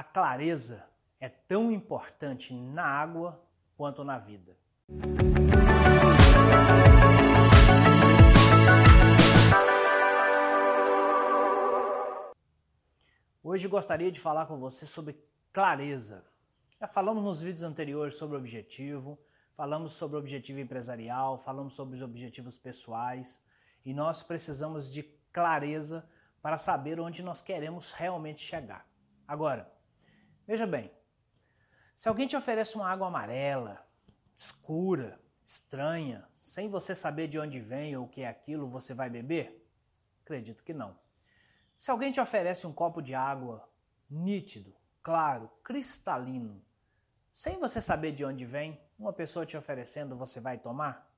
A clareza é tão importante na água quanto na vida. Hoje gostaria de falar com você sobre clareza. Já falamos nos vídeos anteriores sobre objetivo, falamos sobre objetivo empresarial, falamos sobre os objetivos pessoais e nós precisamos de clareza para saber onde nós queremos realmente chegar. Agora, veja bem, se alguém te oferece uma água amarela, escura, estranha, sem você saber de onde vem ou o que é aquilo, você vai beber? Acredito que não. Se alguém te oferece um copo de água nítido, claro, cristalino, sem você saber de onde vem, uma pessoa te oferecendo, você vai tomar?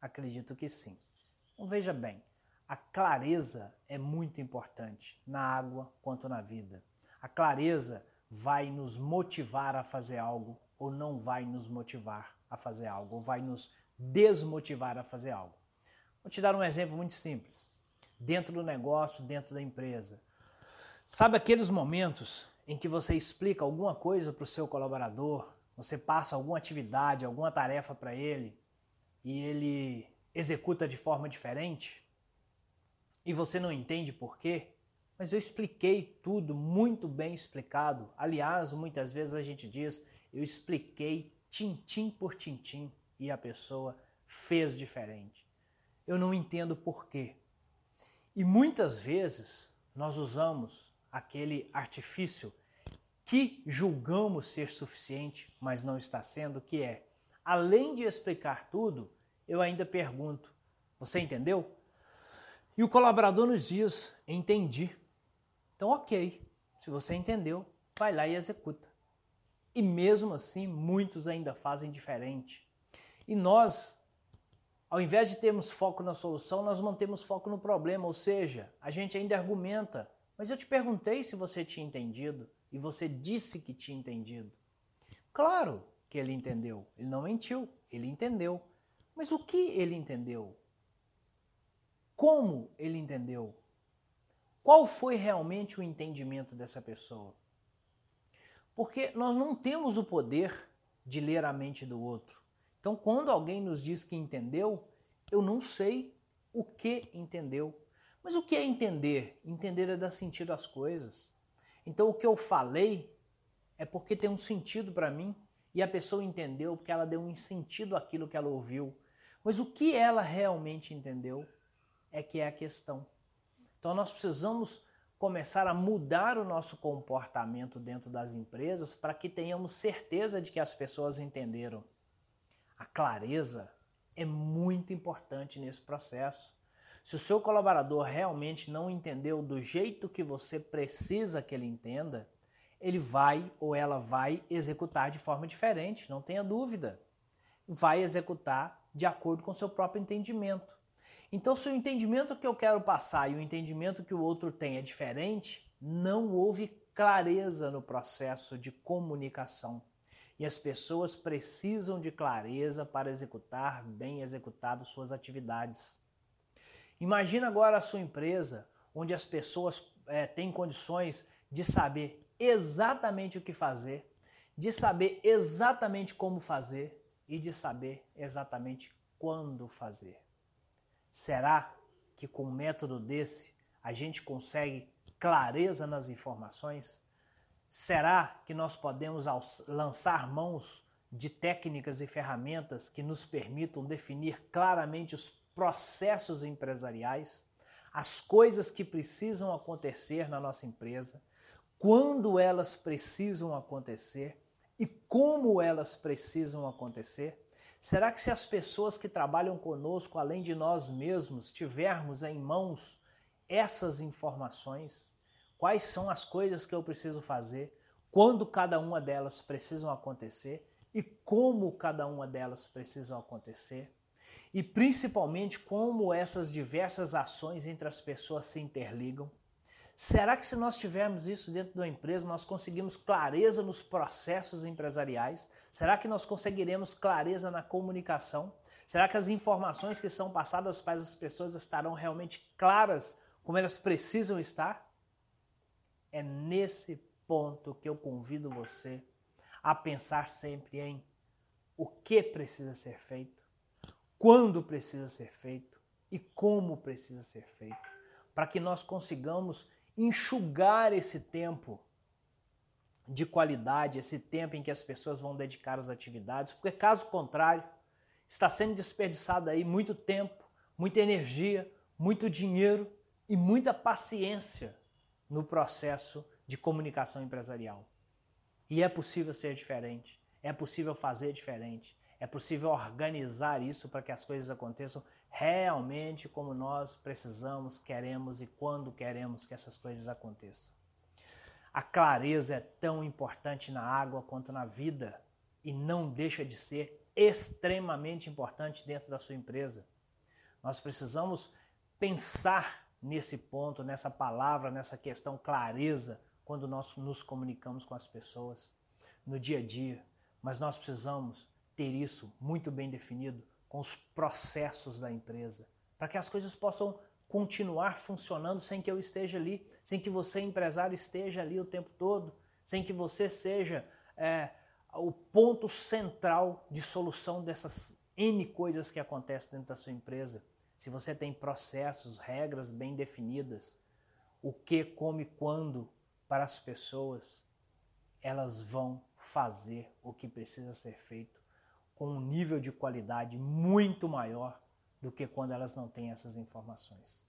Acredito que sim. Então veja bem, a clareza é muito importante na água quanto na vida. A clareza vai nos motivar a fazer algo ou não vai nos motivar a fazer algo, ou vai nos desmotivar a fazer algo. Vou te dar um exemplo muito simples. Dentro do negócio, dentro da empresa. Sabe aqueles momentos em que você explica alguma coisa para o seu colaborador, você passa alguma atividade, alguma tarefa para ele e ele executa de forma diferente e você não entende por quê? Mas eu expliquei tudo muito bem explicado. Aliás, muitas vezes a gente diz, eu expliquei tintim por tintim e a pessoa fez diferente. Eu não entendo por quê. E muitas vezes nós usamos aquele artifício que julgamos ser suficiente, mas não está sendo, que é, além de explicar tudo, eu ainda pergunto: você entendeu? E o colaborador nos diz: entendi. Então, ok, se você entendeu, vai lá e executa. E mesmo assim, muitos ainda fazem diferente. E nós, ao invés de termos foco na solução, nós mantemos foco no problema, ou seja, a gente ainda argumenta. Mas eu te perguntei se você tinha entendido e você disse que tinha entendido. Claro que ele entendeu, ele não mentiu, ele entendeu. Mas o que ele entendeu? Como ele entendeu? Qual foi realmente o entendimento dessa pessoa? Porque nós não temos o poder de ler a mente do outro. Então, quando alguém nos diz que entendeu, eu não sei o que entendeu. Mas o que é entender? Entender é dar sentido às coisas. Então, o que eu falei é porque tem um sentido para mim e a pessoa entendeu porque ela deu um sentido àquilo que ela ouviu. Mas o que ela realmente entendeu é que é a questão. Então, nós precisamos começar a mudar o nosso comportamento dentro das empresas para que tenhamos certeza de que as pessoas entenderam. A clareza é muito importante nesse processo. Se o seu colaborador realmente não entendeu do jeito que você precisa que ele entenda, ele vai ou ela vai executar de forma diferente, não tenha dúvida. Vai executar de acordo com seu próprio entendimento. Então, se o entendimento que eu quero passar e o entendimento que o outro tem é diferente, não houve clareza no processo de comunicação. E as pessoas precisam de clareza para executar bem executado suas atividades. Imagina agora a sua empresa, onde as pessoas é, têm condições de saber exatamente o que fazer, de saber exatamente como fazer e de saber exatamente quando fazer. Será que com um método desse a gente consegue clareza nas informações? Será que nós podemos lançar mãos de técnicas e ferramentas que nos permitam definir claramente os processos empresariais, as coisas que precisam acontecer na nossa empresa, quando elas precisam acontecer e como elas precisam acontecer? Será que se as pessoas que trabalham conosco, além de nós mesmos, tivermos em mãos essas informações, quais são as coisas que eu preciso fazer, quando cada uma delas precisam acontecer e como cada uma delas precisam acontecer? E principalmente como essas diversas ações entre as pessoas se interligam? Será que se nós tivermos isso dentro da empresa, nós conseguimos clareza nos processos empresariais? Será que nós conseguiremos clareza na comunicação? Será que as informações que são passadas para as pessoas estarão realmente claras como elas precisam estar? É nesse ponto que eu convido você a pensar sempre em o que precisa ser feito, quando precisa ser feito e como precisa ser feito, para que nós consigamos enxugar esse tempo de qualidade, esse tempo em que as pessoas vão dedicar às atividades, porque caso contrário, está sendo desperdiçado aí muito tempo, muita energia, muito dinheiro e muita paciência no processo de comunicação empresarial. E é possível ser diferente, é possível fazer diferente, é possível organizar isso para que as coisas aconteçam realmente como nós precisamos, queremos e quando queremos que essas coisas aconteçam. A clareza é tão importante na água quanto na vida e não deixa de ser extremamente importante dentro da sua empresa. Nós precisamos pensar nesse ponto, nessa palavra, nessa questão clareza quando nós nos comunicamos com as pessoas no dia a dia, mas nós precisamos ter isso muito bem definido com os processos da empresa, para que as coisas possam continuar funcionando sem que eu esteja ali, sem que você, empresário, esteja ali o tempo todo, sem que você seja é, o ponto central de solução dessas N coisas que acontecem dentro da sua empresa. Se você tem processos, regras bem definidas, o que, como e quando para as pessoas, elas vão fazer o que precisa ser feito com um nível de qualidade muito maior do que quando elas não têm essas informações.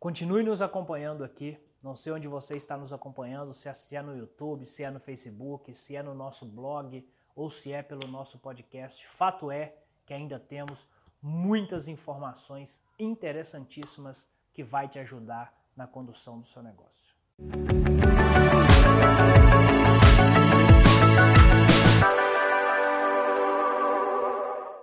Continue nos acompanhando aqui. Não sei onde você está nos acompanhando, se é no YouTube, se é no Facebook, se é no nosso blog ou se é pelo nosso podcast. Fato é que ainda temos muitas informações interessantíssimas que vai te ajudar na condução do seu negócio.